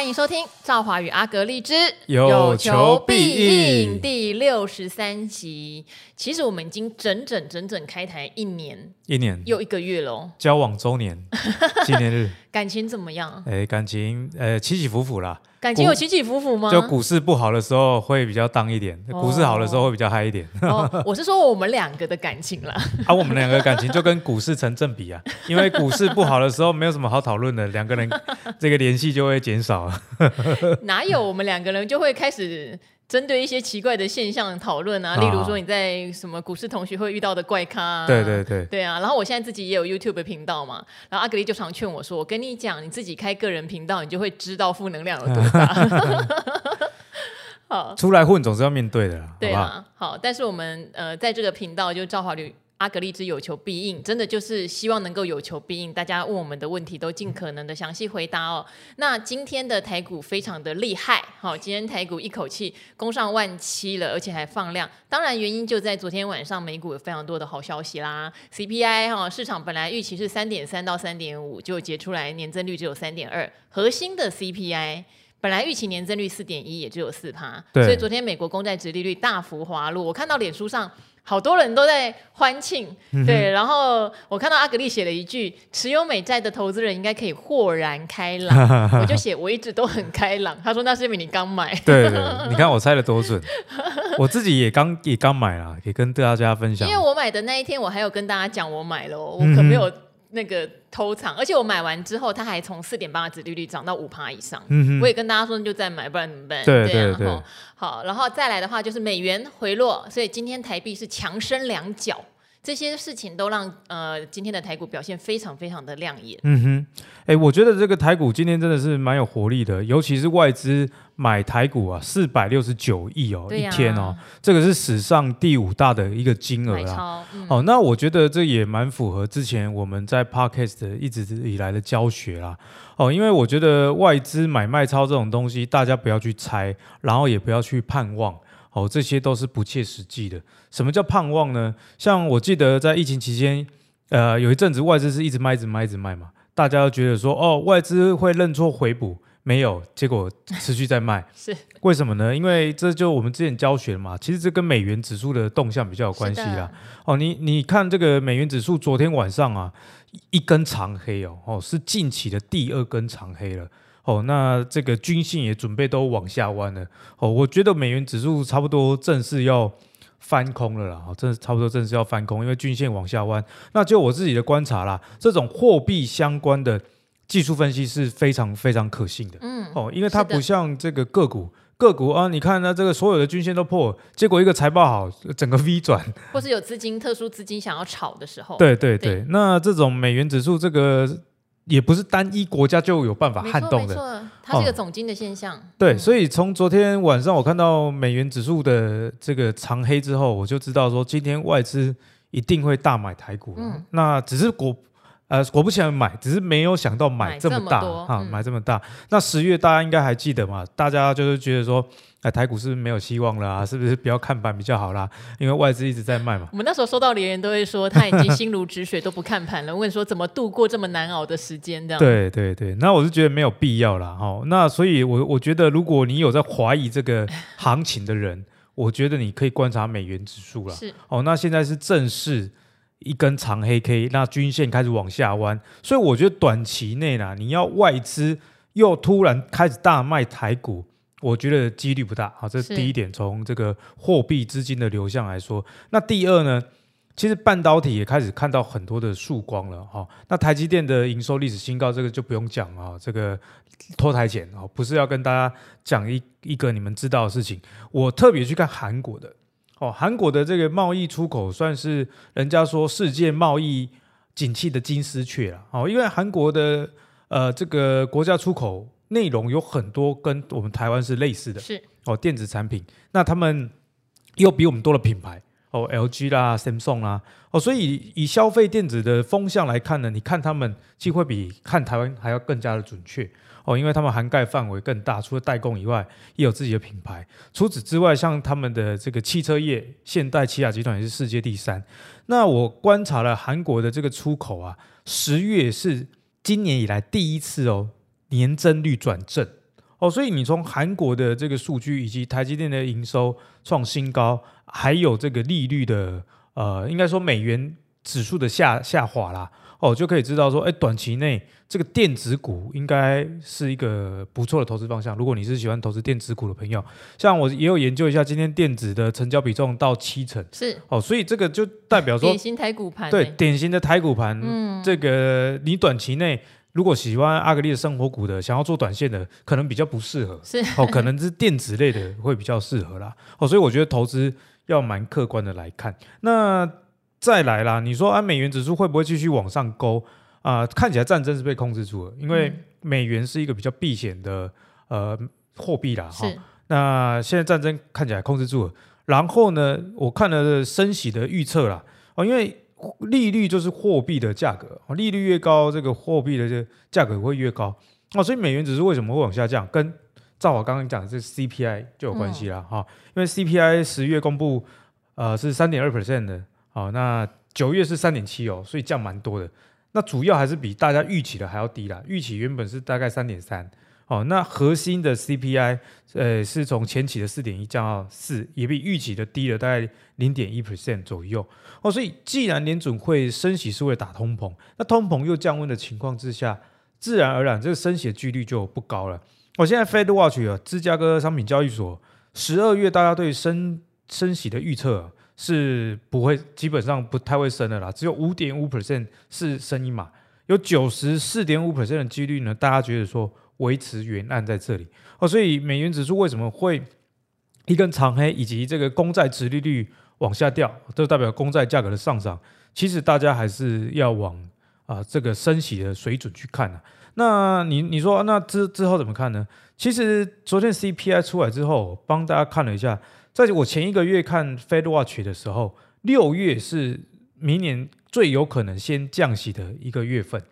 欢迎收听《赵华与阿格丽之有求必应》第六十三集。其实我们已经整整整整开台一年，一年又一个月喽，交往周年纪念日，感情怎么样？哎，感情呃起起伏伏啦。感情有起起伏伏吗？就股市不好的时候会比较当一点，哦、股市好的时候会比较嗨一点。哦、我是说我们两个的感情啦。啊，我们两个感情就跟股市成正比啊，因为股市不好的时候没有什么好讨论的，两个人这个联系就会减少。哪有我们两个人就会开始？针对一些奇怪的现象讨论啊，例如说你在什么股市同学会遇到的怪咖啊，对对对，对啊。然后我现在自己也有 YouTube 频道嘛，然后阿格丽就常劝我说：“我跟你讲，你自己开个人频道，你就会知道负能量有多大。”好，出来混总是要面对的啦，对啊。好，好，但是我们呃在这个频道就赵华旅。阿格丽之有求必应，真的就是希望能够有求必应，大家问我们的问题都尽可能的详细回答哦。那今天的台股非常的厉害，好，今天台股一口气攻上万七了，而且还放量。当然原因就在昨天晚上美股有非常多的好消息啦，CPI 哈，市场本来预期是三点三到三点五，就结出来年增率只有三点二，核心的 CPI 本来预期年增率四点一，也只有四趴，所以昨天美国公债殖利率大幅滑落，我看到脸书上。好多人都在欢庆，对，然后我看到阿格丽写了一句：“持有美债的投资人应该可以豁然开朗。”我就写：“我一直都很开朗。”他说：“那是因为你刚买。”对对，你看我猜的多准，我自己也刚也刚买了，也跟大家分享。因为我买的那一天，我还有跟大家讲我买了，我可没有。那个偷藏，而且我买完之后，它还从四点八的殖利率涨到五趴以上。嗯哼，我也跟大家说，你就再买，不然怎么办？对对对。好，然后再来的话，就是美元回落，所以今天台币是强升两角。这些事情都让呃今天的台股表现非常非常的亮眼。嗯哼，哎，我觉得这个台股今天真的是蛮有活力的，尤其是外资买台股啊，四百六十九亿哦，啊、一天哦，这个是史上第五大的一个金额啊。嗯、哦，那我觉得这也蛮符合之前我们在 Podcast 一直以来的教学啦。哦，因为我觉得外资买卖超这种东西，大家不要去猜，然后也不要去盼望。哦，这些都是不切实际的。什么叫盼望呢？像我记得在疫情期间，呃，有一阵子外资是一直卖、一直卖、一直卖嘛，大家都觉得说，哦，外资会认错回补，没有，结果持续在卖。是为什么呢？因为这就我们之前教学嘛，其实这跟美元指数的动向比较有关系啦。哦，你你看这个美元指数昨天晚上啊，一根长黑哦，哦，是近期的第二根长黑了。哦，那这个均线也准备都往下弯了。哦，我觉得美元指数差不多正式要翻空了啦。哦，正差不多正式要翻空，因为均线往下弯。那就我自己的观察啦，这种货币相关的技术分析是非常非常可信的。嗯，哦，因为它不像这个个股，个股啊，你看呢，这个所有的均线都破，结果一个财报好，整个 V 转，或是有资金特殊资金想要炒的时候。对对对，对那这种美元指数这个。也不是单一国家就有办法撼动的，没错，它是一个总经的现象。哦、对，所以从昨天晚上我看到美元指数的这个长黑之后，我就知道说今天外资一定会大买台股。嗯，那只是果呃果不其然买，只是没有想到买这么大么哈，嗯、买这么大。那十月大家应该还记得嘛？大家就是觉得说。哎，台股是不是没有希望了啊？是不是不要看盘比较好啦？因为外资一直在卖嘛。我们那时候收到留言都会说他已经心如止水，都不看盘了。问说怎么度过这么难熬的时间？这样。对对对，那我是觉得没有必要啦。哈。那所以我，我我觉得如果你有在怀疑这个行情的人，我觉得你可以观察美元指数了。是哦，那现在是正式一根长黑 K，那均线开始往下弯，所以我觉得短期内呢，你要外资又突然开始大卖台股。我觉得几率不大，好，这是第一点。从这个货币资金的流向来说，那第二呢，其实半导体也开始看到很多的曙光了，哈。那台积电的营收历史新高，这个就不用讲啊，这个脱台前啊，不是要跟大家讲一一个你们知道的事情。我特别去看韩国的，哦，韩国的这个贸易出口算是人家说世界贸易景气的金丝雀了，哦，因为韩国的呃这个国家出口。内容有很多跟我们台湾是类似的，是。哦，电子产品，那他们又比我们多了品牌。哦，LG 啦、Samsung 啦，哦，所以以消费电子的风向来看呢，你看他们机会比看台湾还要更加的准确哦，因为他们涵盖范围更大，除了代工以外，也有自己的品牌。除此之外，像他们的这个汽车业，现代起亚集团也是世界第三。那我观察了韩国的这个出口啊，十月是今年以来第一次哦。年增率转正哦，所以你从韩国的这个数据，以及台积电的营收创新高，还有这个利率的呃，应该说美元指数的下下滑啦。哦，就可以知道说，哎，短期内这个电子股应该是一个不错的投资方向。如果你是喜欢投资电子股的朋友，像我也有研究一下，今天电子的成交比重到七成，是哦，所以这个就代表说典型台股盘，对，典型的台股盘。嗯，这个你短期内如果喜欢阿格力的生活股的，想要做短线的，可能比较不适合。是哦，可能是电子类的会比较适合啦。哦，所以我觉得投资要蛮客观的来看。那再来啦，你说啊，美元指数会不会继续往上勾啊？看起来战争是被控制住了，因为美元是一个比较避险的呃货币啦。哈，那现在战争看起来控制住了，然后呢，我看了升息的预测啦，哦，因为利率就是货币的价格，利率越高，这个货币的这个价格会越高哦，所以美元指数为什么会往下降？跟照我刚刚讲的这 CPI 就有关系啦。哈、嗯，因为 CPI 十月公布呃是三点二 percent 的。好，那九月是三点七哦，所以降蛮多的。那主要还是比大家预期的还要低啦。预期原本是大概三点三，哦，那核心的 CPI，呃，是从前期的四点一降到四，也比预期的低了大概零点一 percent 左右。哦，所以既然联准会升息是为了打通膨，那通膨又降温的情况之下，自然而然这个升息的几率就不高了。我现在 Fed Watch 啊，芝加哥商品交易所十二月大家对升升息的预测。是不会，基本上不太会升的啦，只有五点五 percent 是升一码，有九十四点五 percent 的几率呢，大家觉得说维持原案在这里哦，所以美元指数为什么会一根长黑，以及这个公债殖利率往下掉，都代表公债价格的上涨。其实大家还是要往啊、这个升息的水准去看啊。那你你说那之之后怎么看呢？其实昨天 CPI 出来之后，帮大家看了一下。在我前一个月看 Fed Watch 的时候，六月是明年最有可能先降息的一个月份。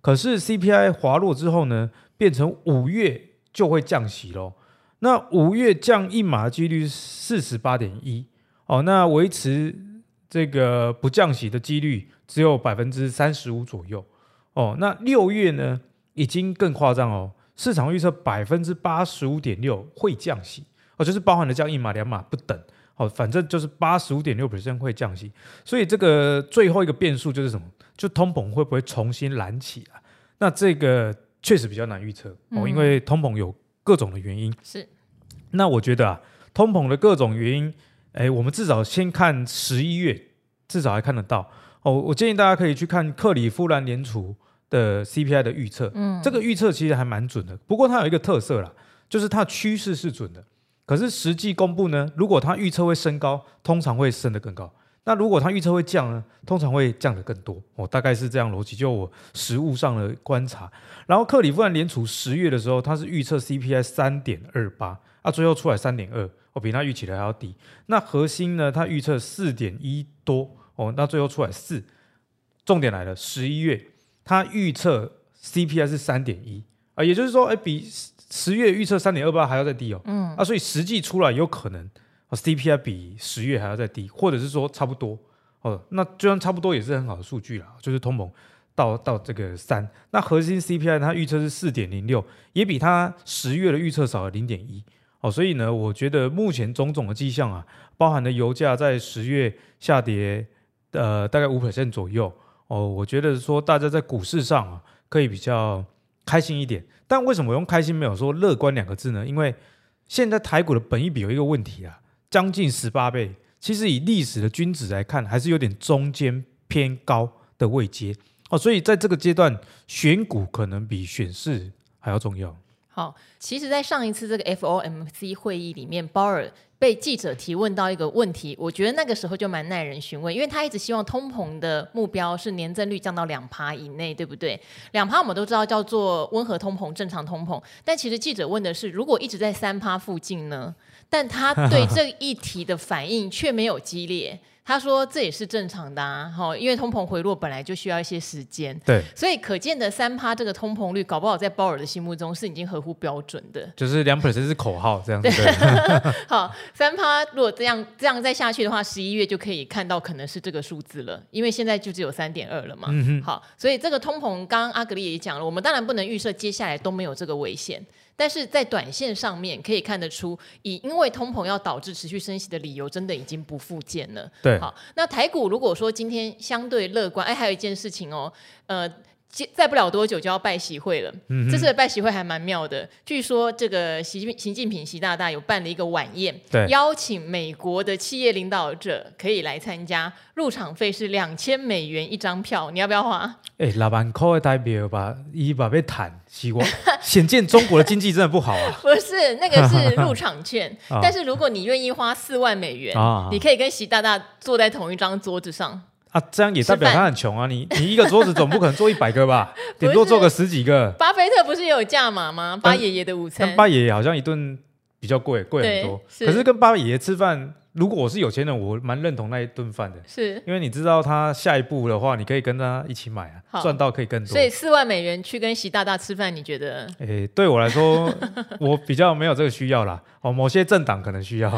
可是 CPI 滑落之后呢，变成五月就会降息喽。那五月降一码的几率四十八点一哦，那维持这个不降息的几率只有百分之三十五左右哦。那六月呢，已经更夸张哦，市场预测百分之八十五点六会降息。哦，就是包含了降一码两码不等，哦，反正就是八十五点六 percent 会降息，所以这个最后一个变数就是什么？就通膨会不会重新燃起啊？那这个确实比较难预测哦，因为通膨有各种的原因。是，那我觉得啊，通膨的各种原因，哎，我们至少先看十一月，至少还看得到哦。我建议大家可以去看克里夫兰联储的 CPI 的预测，嗯，这个预测其实还蛮准的。不过它有一个特色啦，就是它趋势是准的。可是实际公布呢？如果他预测会升高，通常会升得更高；那如果他预测会降呢？通常会降得更多。哦，大概是这样逻辑。就我实物上的观察，然后克里夫兰联储十月的时候，他是预测 CPI 三点二八，啊，最后出来三点二，哦，比他预期的还要低。那核心呢？他预测四点一多，哦，那最后出来四。重点来了，十一月他预测 CPI 是三点一，啊，也就是说，哎，比。十月预测三点二八还要再低哦，嗯，啊，所以实际出来有可能，CPI 比十月还要再低，或者是说差不多。哦，那就算差不多也是很好的数据啦，就是通膨到到这个三，那核心 CPI 它预测是四点零六，也比它十月的预测少了零点一。哦，所以呢，我觉得目前种种的迹象啊，包含了油价在十月下跌呃大概五 percent 左右。哦，我觉得说大家在股市上啊可以比较开心一点。但为什么我用开心没有说乐观两个字呢？因为现在台股的本益比有一个问题啊，将近十八倍，其实以历史的均值来看，还是有点中间偏高的位阶哦，所以在这个阶段选股可能比选市还要重要。好，其实，在上一次这个 FOMC 会议里面，鲍尔。被记者提问到一个问题，我觉得那个时候就蛮耐人寻味，因为他一直希望通膨的目标是年增率降到两趴以内，对不对？两趴我们都知道叫做温和通膨、正常通膨，但其实记者问的是，如果一直在三趴附近呢？但他对这一题的反应却没有激烈。他说这也是正常的啊，因为通膨回落本来就需要一些时间，对，所以可见的三趴这个通膨率，搞不好在鲍尔的心目中是已经合乎标准的，就是两 percent 是口号这样子。对 好，三趴如果这样这样再下去的话，十一月就可以看到可能是这个数字了，因为现在就只有三点二了嘛。嗯哼。好，所以这个通膨，刚刚阿格力也讲了，我们当然不能预设接下来都没有这个危险。但是在短线上面可以看得出，以因为通膨要导致持续升息的理由，真的已经不复见了。对，好，那台股如果说今天相对乐观，哎，还有一件事情哦，呃。再不了多久就要拜习会了，嗯、这次的拜习会还蛮妙的。据说这个习近习近平习大大有办了一个晚宴，邀请美国的企业领导者可以来参加，入场费是两千美元一张票，你要不要花？哎，六万块的代表吧，一把被谈，希望 显见中国的经济真的不好啊。不是，那个是入场券，但是如果你愿意花四万美元，你可以跟习大大坐在同一张桌子上。啊，这样也代表他很穷啊！你你一个桌子总不可能坐一百个吧？顶多坐个十几个。巴菲特不是也有价码吗？巴爷爷的午餐，巴爷爷好像一顿比较贵，贵很多。是可是跟巴爷爷吃饭。如果我是有钱人，我蛮认同那一顿饭的，是因为你知道他下一步的话，你可以跟他一起买啊，赚到可以更多。所以四万美元去跟习大大吃饭，你觉得？诶、欸，对我来说，我比较没有这个需要啦。哦，某些政党可能需要，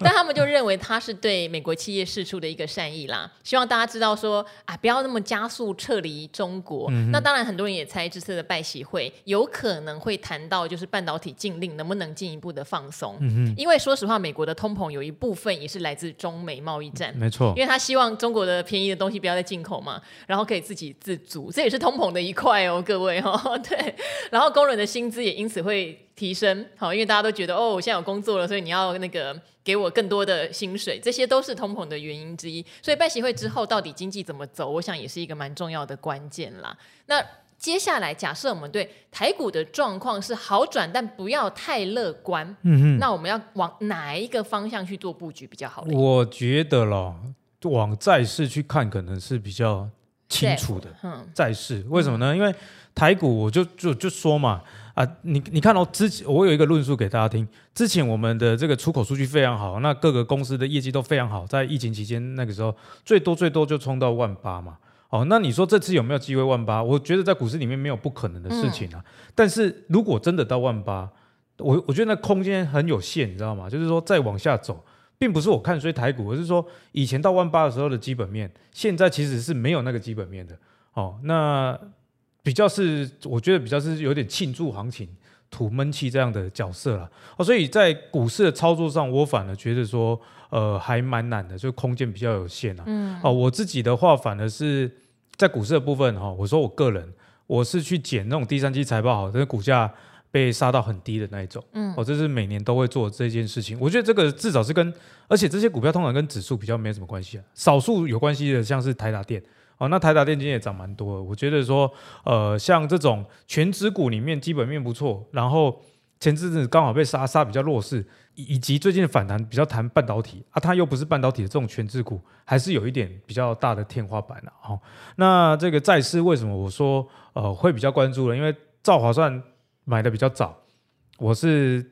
但他们就认为他是对美国企业释出的一个善意啦，希望大家知道说啊，不要那么加速撤离中国。嗯、那当然，很多人也猜这次的拜习会有可能会谈到就是半导体禁令能不能进一步的放松。嗯因为说实话，美国的通膨有一部分。也是来自中美贸易战，没错，因为他希望中国的便宜的东西不要再进口嘛，然后可以自给自足，这也是通膨的一块哦，各位哦，对，然后工人的薪资也因此会提升，好，因为大家都觉得哦，我现在有工作了，所以你要那个给我更多的薪水，这些都是通膨的原因之一。所以拜习会之后到底经济怎么走，我想也是一个蛮重要的关键啦。那接下来，假设我们对台股的状况是好转，但不要太乐观。嗯哼，那我们要往哪一个方向去做布局比较好？我觉得咯，往债市去看可能是比较清楚的。嗯，债市为什么呢？嗯、因为台股我就就就说嘛，啊，你你看到之前我有一个论述给大家听，之前我们的这个出口数据非常好，那各个公司的业绩都非常好，在疫情期间那个时候最多最多就冲到万八嘛。哦，那你说这次有没有机会万八？我觉得在股市里面没有不可能的事情啊。嗯、但是如果真的到万八，我我觉得那空间很有限，你知道吗？就是说再往下走，并不是我看衰台股，而是说以前到万八的时候的基本面，现在其实是没有那个基本面的。哦，那比较是我觉得比较是有点庆祝行情、吐闷气这样的角色了。哦，所以在股市的操作上，我反而觉得说，呃，还蛮难的，就空间比较有限啊。嗯。哦，我自己的话反而是。在股市的部分哈，我说我个人我是去捡那种第三季财报好，但是股价被杀到很低的那一种，嗯，哦，这是每年都会做这件事情。我觉得这个至少是跟，而且这些股票通常跟指数比较没什么关系啊，少数有关系的像是台达电，哦，那台达电今天也涨蛮多的。我觉得说，呃，像这种全指股里面基本面不错，然后前阵子刚好被杀杀比较弱势。以及最近的反弹比较谈半导体啊，它又不是半导体的这种权值股，还是有一点比较大的天花板了、啊、哦。那这个债市为什么我说呃会比较关注呢？因为兆华算买的比较早，我是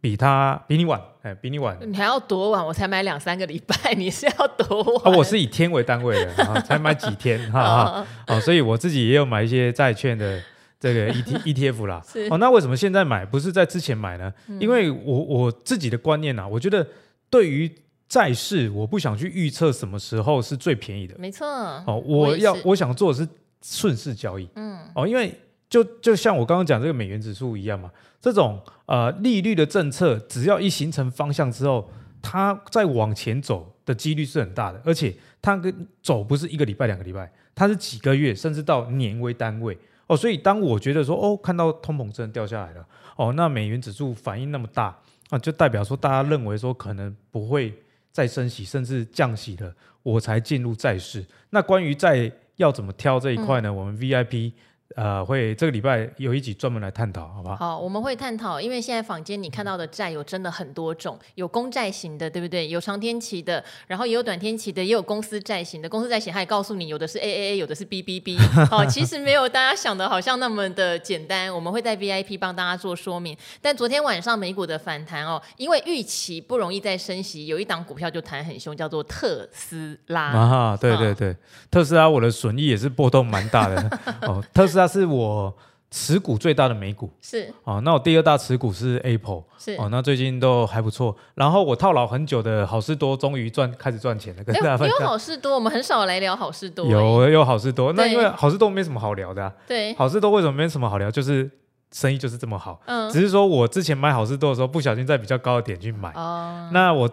比他比你晚，哎，比你晚。你还要多晚？我才买两三个礼拜，你是要多晚？啊，我是以天为单位的，啊、才买几天哈哈。哦，所以我自己也有买一些债券的。这个 E T E T F 啦，哦，那为什么现在买不是在之前买呢？嗯、因为我我自己的观念呐、啊，我觉得对于债市，我不想去预测什么时候是最便宜的。没错，哦，我要我，我想做的是顺势交易。嗯，哦，因为就就像我刚刚讲这个美元指数一样嘛，这种呃利率的政策，只要一形成方向之后，它再往前走的几率是很大的，而且它跟走不是一个礼拜两个礼拜，它是几个月甚至到年为单位。哦，所以当我觉得说，哦，看到通膨真的掉下来了，哦，那美元指数反应那么大，啊，就代表说大家认为说可能不会再升息，甚至降息了，我才进入债市。那关于债要怎么挑这一块呢？嗯、我们 VIP。呃，会这个礼拜有一集专门来探讨，好不好？好，我们会探讨，因为现在坊间你看到的债有真的很多种，有公债型的，对不对？有长天期的，然后也有短天期的，也有公司债型的。公司债型，它也告诉你，有的是 AAA，有的是 BBB。好，其实没有大家想的好像那么的简单。我们会在 VIP 帮大家做说明。但昨天晚上美股的反弹哦，因为预期不容易再升息，有一档股票就弹很凶，叫做特斯拉。啊，对对对，哦、特斯拉我的损益也是波动蛮大的哦，特斯拉。那是我持股最大的美股，是哦。那我第二大持股是 Apple，是哦。那最近都还不错。然后我套牢很久的好事多，终于赚开始赚钱了。跟大家分享。有好事多，我们很少来聊好事多。有有好事多，那因为好事多没什么好聊的。对，好事多为什么没什么好聊？就是生意就是这么好。嗯，只是说我之前买好事多的时候，不小心在比较高的点去买。哦，那我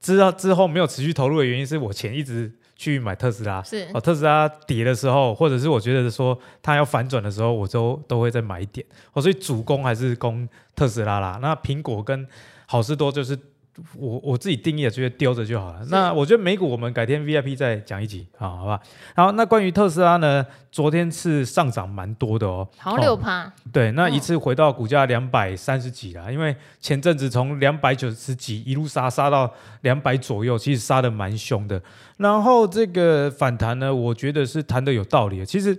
知道之后没有持续投入的原因是我钱一直去买特斯拉。是哦，特斯拉跌的时候，或者是我觉得说它要反转的时候，我都都会再买一点。哦，所以主攻还是攻特斯拉啦。那苹果跟好事多就是。我我自己定义的，觉得丢着就好了。那我觉得美股我们改天 VIP 再讲一集，啊，好吧？好，那关于特斯拉呢？昨天是上涨蛮多的哦，好六趴。对，那一次回到股价两百三十几啦，因为前阵子从两百九十几一路杀杀到两百左右，其实杀的蛮凶的。然后这个反弹呢，我觉得是谈的有道理的。其实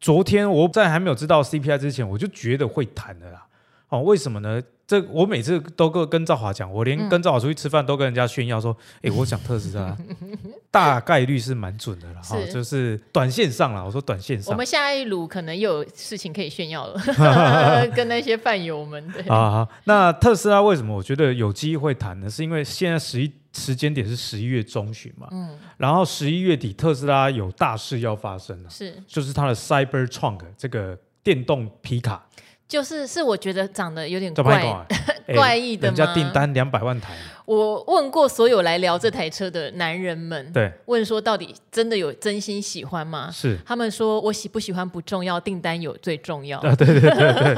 昨天我在还没有知道 CPI 之前，我就觉得会弹的啦。哦，为什么呢？这我每次都跟跟赵华讲，我连跟赵华出去吃饭都跟人家炫耀说，哎、嗯，我讲特斯拉 大概率是蛮准的了，哈，就是短线上了。我说短线上，我们下一炉可能又有事情可以炫耀了，跟那些饭友们。对啊，那特斯拉为什么我觉得有机会谈呢？是因为现在十一时间点是十一月中旬嘛，嗯，然后十一月底特斯拉有大事要发生了，是，就是它的 Cybertruck 这个电动皮卡。就是是我觉得长得有点怪 怪异的吗？人家订单两百万台。我问过所有来聊这台车的男人们，对，问说到底真的有真心喜欢吗？是，他们说我喜不喜欢不重要，订单有最重要。对对对对，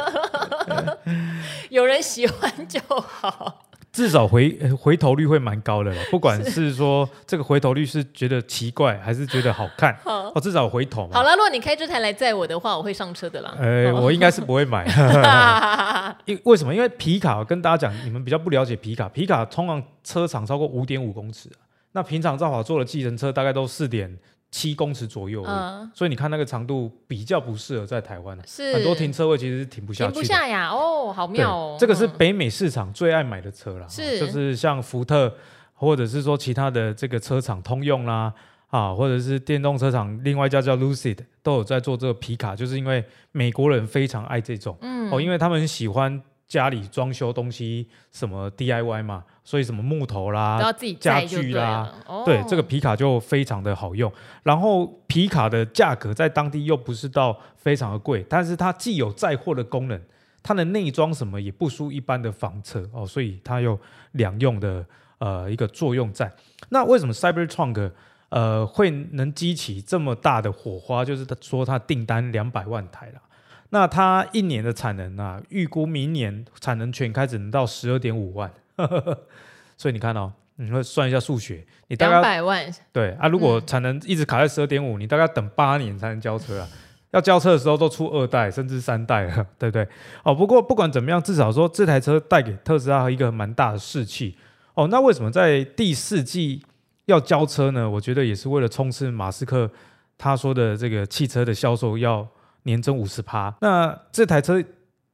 有人喜欢就好。至少回回头率会蛮高的了，不管是说这个回头率是觉得奇怪还是觉得好看，好哦，至少回头嘛。好了，如果你开这台来载我的话，我会上车的啦。呃，我应该是不会买，因为什么？因为皮卡跟大家讲，你们比较不了解皮卡，皮卡通常车长超过五点五公尺，那平常造法做的计程车大概都四点。七公尺左右，嗯，所以你看那个长度比较不适合在台湾，是。很多停车位其实是停不下去，停不下呀，哦，好妙哦，这个是北美市场最爱买的车了，是，就是像福特或者是说其他的这个车厂，通用啦，啊，或者是电动车厂，另外一家叫 Lucid 都有在做这个皮卡，就是因为美国人非常爱这种，嗯，哦，因为他们喜欢。家里装修东西什么 DIY 嘛，所以什么木头啦、家具啦，哦、对，这个皮卡就非常的好用。然后皮卡的价格在当地又不是到非常的贵，但是它既有载货的功能，它的内装什么也不输一般的房车哦，所以它有两用的呃一个作用在。那为什么 Cybertruck 呃会能激起这么大的火花？就是他说他订单两百万台了。那它一年的产能啊，预估明年产能全开只能到十二点五万，所以你看哦，你会算一下数学，你大概两百万对啊，如果产能一直卡在十二点五，你大概等八年才能交车啊，要交车的时候都出二代甚至三代了，对不对？哦，不过不管怎么样，至少说这台车带给特斯拉一个蛮大的士气哦。那为什么在第四季要交车呢？我觉得也是为了冲刺马斯克他说的这个汽车的销售要。年增五十趴，那这台车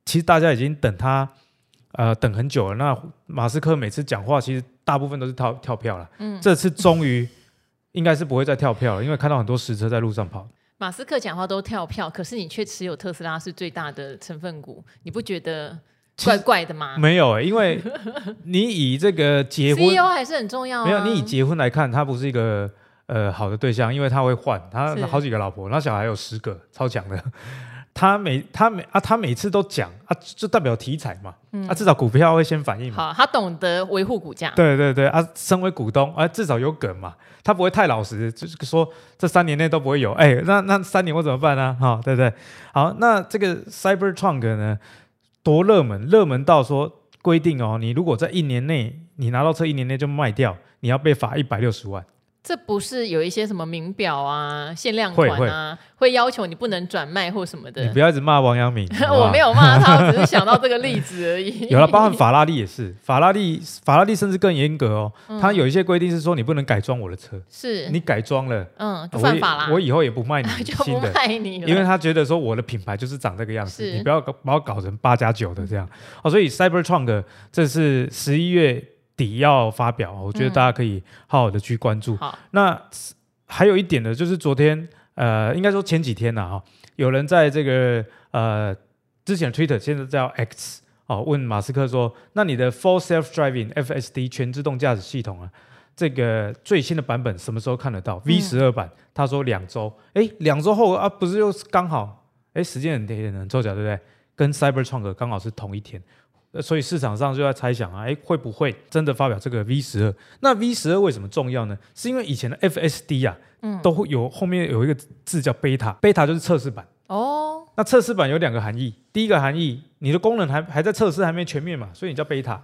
其实大家已经等它，呃，等很久了。那马斯克每次讲话，其实大部分都是跳跳票了。嗯，这次终于应该是不会再跳票了，因为看到很多实车在路上跑。马斯克讲话都跳票，可是你却持有特斯拉是最大的成分股，你不觉得怪怪的吗？没有、欸，因为你以这个结婚，CEO 还是很重要、啊。没有，你以结婚来看，他不是一个。呃，好的对象，因为他会换，他好几个老婆，那小孩有十个，超强的。他每他每啊，他每次都讲啊，就代表题材嘛，嗯、啊，至少股票会先反应嘛。好，他懂得维护股价。对对对，啊，身为股东啊，至少有梗嘛，他不会太老实，就是说这三年内都不会有。哎，那那三年我怎么办呢？哈，对不对？好，那这个 Cybertrunk 呢，多热门，热门到说规定哦，你如果在一年内你拿到车，一年内就卖掉，你要被罚一百六十万。这不是有一些什么名表啊、限量款啊，会，要求你不能转卖或什么的。你不要一直骂王阳明，我没有骂他，我只是想到这个例子而已。有了，包含法拉利也是，法拉利法拉利甚至更严格哦，它、嗯、有一些规定是说你不能改装我的车，是你改装了，嗯，就犯法啦。我以后也不卖你新的，就不卖你了，因为他觉得说我的品牌就是长这个样子，你不要把我搞成八加九的这样。哦，所以 Cybertruck 这是十一月。底要发表，我觉得大家可以好好的去关注。那还有一点呢，就是昨天，呃，应该说前几天呢，哈，有人在这个呃之前的 Twitter 现在叫 X 哦，问马斯克说，那你的 Full Self Driving FSD 全自动驾驶系统啊，这个最新的版本什么时候看得到？V 十二版，他说两周，哎，两周后啊，不是又刚好，哎，时间很贴很凑巧，对不对？跟 Cybertruck 刚好是同一天，所以市场上就在猜想啊，哎，会不会真的发表这个 V 十二？那 V 十二为什么重要呢？是因为以前的 FSD 啊，嗯，都会有后面有一个字叫 Beta，Beta 就是测试版哦。那测试版有两个含义，第一个含义，你的功能还还在测试，还没全面嘛，所以你叫 Beta。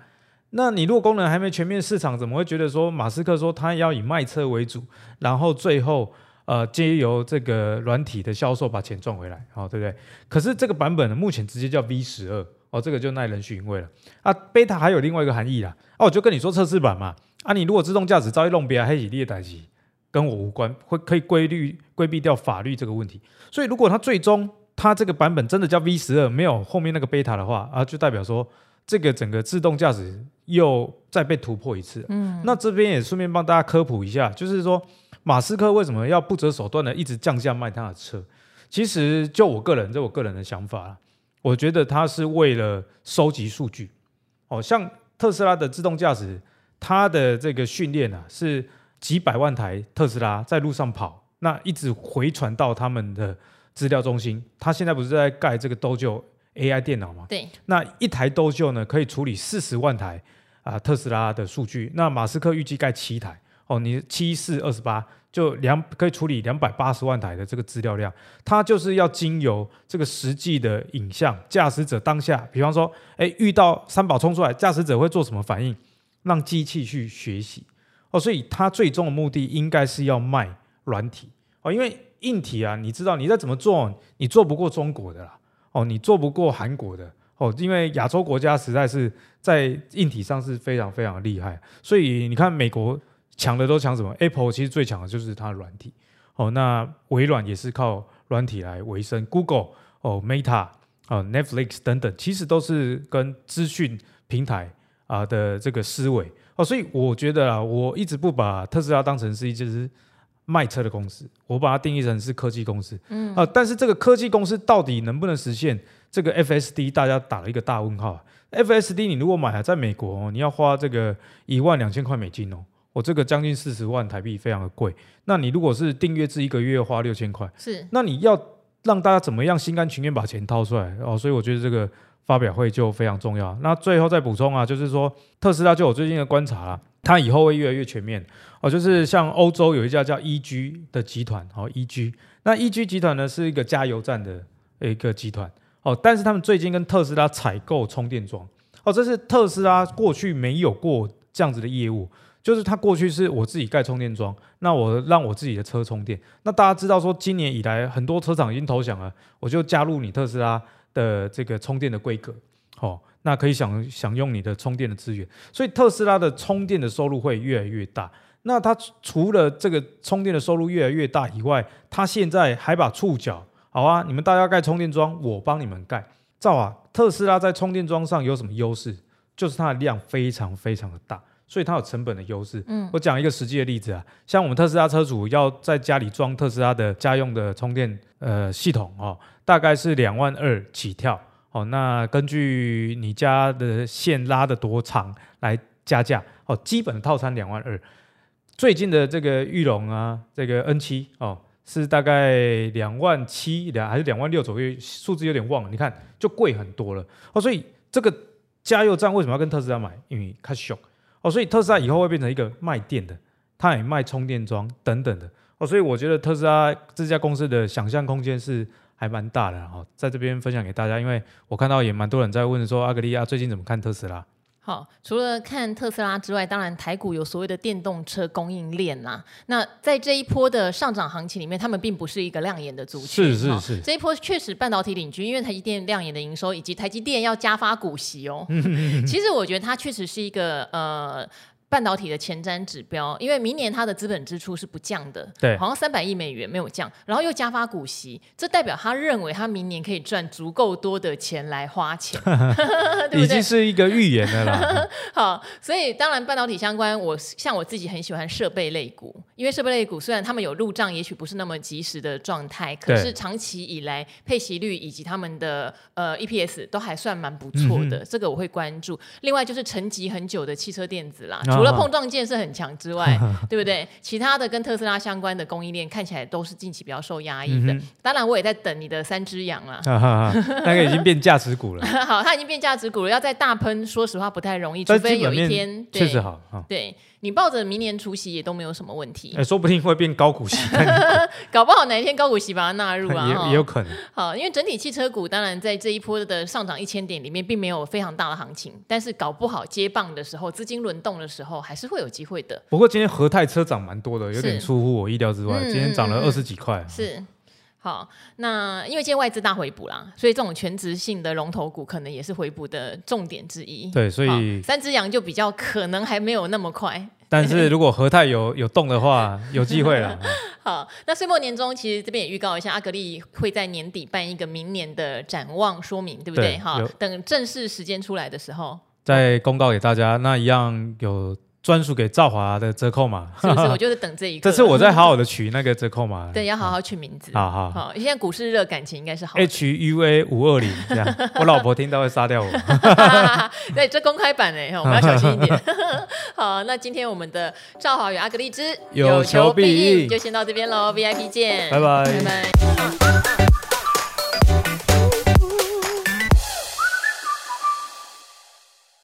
那你如果功能还没全面，市场怎么会觉得说马斯克说他要以卖车为主，然后最后呃借由这个软体的销售把钱赚回来，好、哦、对不对？可是这个版本呢，目前直接叫 V 十二，哦，这个就耐人寻味了。啊，Beta 还有另外一个含义啦，哦、啊，我就跟你说测试版嘛，啊，你如果自动驾驶遭遇弄别啊，黑起列代机跟我无关，会可以规律规避掉法律这个问题。所以如果它最终它这个版本真的叫 V 十二，没有后面那个 Beta 的话，啊，就代表说。这个整个自动驾驶又再被突破一次，嗯，那这边也顺便帮大家科普一下，就是说马斯克为什么要不择手段的一直降价卖他的车？其实就我个人，就我个人的想法，我觉得它是为了收集数据。哦，像特斯拉的自动驾驶，它的这个训练啊，是几百万台特斯拉在路上跑，那一直回传到他们的资料中心。它现在不是在盖这个 Dojo AI 电脑吗，对，那一台 Dojo 呢，可以处理四十万台啊、呃、特斯拉的数据。那马斯克预计盖七台哦，你七四二十八就两可以处理两百八十万台的这个资料量。它就是要经由这个实际的影像，驾驶者当下，比方说，哎，遇到三宝冲出来，驾驶者会做什么反应，让机器去学习哦。所以它最终的目的应该是要卖软体哦，因为硬体啊，你知道你再怎么做，你做不过中国的啦。哦，你做不过韩国的哦，因为亚洲国家实在是在硬体上是非常非常厉害，所以你看美国强的都强什么？Apple 其实最强的就是它的软体哦，那微软也是靠软体来维生，Google 哦，Meta 哦，Netflix 等等，其实都是跟资讯平台啊的这个思维哦，所以我觉得啊，我一直不把特斯拉当成是一只。卖车的公司，我把它定义成是科技公司。嗯啊，但是这个科技公司到底能不能实现这个 FSD？大家打了一个大问号。FSD 你如果买了，在美国哦，你要花这个一万两千块美金哦，我这个将近四十万台币，非常的贵。那你如果是订阅制，一个月花六千块，是。那你要让大家怎么样心甘情愿把钱掏出来哦？所以我觉得这个发表会就非常重要。那最后再补充啊，就是说特斯拉，就我最近的观察啦。它以后会越来越全面哦，就是像欧洲有一家叫 EG 的集团哦，EG 那 EG 集团呢是一个加油站的一个集团哦，但是他们最近跟特斯拉采购充电桩哦，这是特斯拉过去没有过这样子的业务，就是它过去是我自己盖充电桩，那我让我自己的车充电，那大家知道说今年以来很多车厂已经投降了，我就加入你特斯拉的这个充电的规格哦。那可以享享用你的充电的资源，所以特斯拉的充电的收入会越来越大。那它除了这个充电的收入越来越大以外，它现在还把触角，好啊，你们大家盖充电桩，我帮你们盖。造啊，特斯拉在充电桩上有什么优势？就是它的量非常非常的大，所以它有成本的优势。嗯，我讲一个实际的例子啊，像我们特斯拉车主要在家里装特斯拉的家用的充电呃系统哦，大概是两万二起跳。哦，那根据你家的线拉的多长来加价哦，基本的套餐两万二，最近的这个裕龙啊，这个 N 七哦，是大概两万七两还是两万六左右，数字有点忘了，你看就贵很多了哦，所以这个加油站为什么要跟特斯拉买？因为它小哦，所以特斯拉以后会变成一个卖电的，它也卖充电桩等等的哦，所以我觉得特斯拉这家公司的想象空间是。还蛮大的哈，在这边分享给大家，因为我看到也蛮多人在问说，阿格利亚最近怎么看特斯拉？好，除了看特斯拉之外，当然台股有所谓的电动车供应链呐。那在这一波的上涨行情里面，他们并不是一个亮眼的族群。是是是，这一波确实半导体领军，因为台积电亮眼的营收，以及台积电要加发股息哦。其实我觉得它确实是一个呃。半导体的前瞻指标，因为明年它的资本支出是不降的，对，好像三百亿美元没有降，然后又加发股息，这代表他认为他明年可以赚足够多的钱来花钱，对对，已经是一个预言了啦。好，所以当然半导体相关，我像我自己很喜欢设备类股，因为设备类股虽然他们有入账，也许不是那么及时的状态，可是长期以来配息率以及他们的呃 EPS 都还算蛮不错的，嗯，这个我会关注。另外就是沉寂很久的汽车电子啦。除了碰撞件是很强之外，对不对？其他的跟特斯拉相关的供应链看起来都是近期比较受压抑的。当然，我也在等你的三只羊了。那个已经变价值股了。好，它已经变价值股了，要再大喷，说实话不太容易，除非有一天确实好。对。你抱着明年除夕也都没有什么问题，哎，说不定会变高股息，搞不好哪一天高股息把它纳入啊，也也有可能。好，因为整体汽车股当然在这一波的上涨一千点里面，并没有非常大的行情，但是搞不好接棒的时候，资金轮动的时候，还是会有机会的。不过今天和泰车涨蛮多的，有点出乎我意料之外，嗯、今天涨了二十几块。是。好，那因为今天外资大回补啦，所以这种全职性的龙头股可能也是回补的重点之一。对，所以三只羊就比较可能还没有那么快。但是如果和泰有有动的话，有机会了。好，那岁末年终其实这边也预告一下，阿格力会在年底办一个明年的展望说明，对不对？哈，等正式时间出来的时候再公告给大家。那一样有。专属给兆华的折扣码，是不是？我就是等这一个。这次我再好好的取那个折扣码。对，要好好取名字。好好好，现在股市热，感情应该是好。H U A 五二零这样，我老婆听到会杀掉我。对，这公开版哎，我们要小心一点。好，那今天我们的兆华与阿格力之有求必应，就先到这边喽，VIP 见，拜拜，拜拜。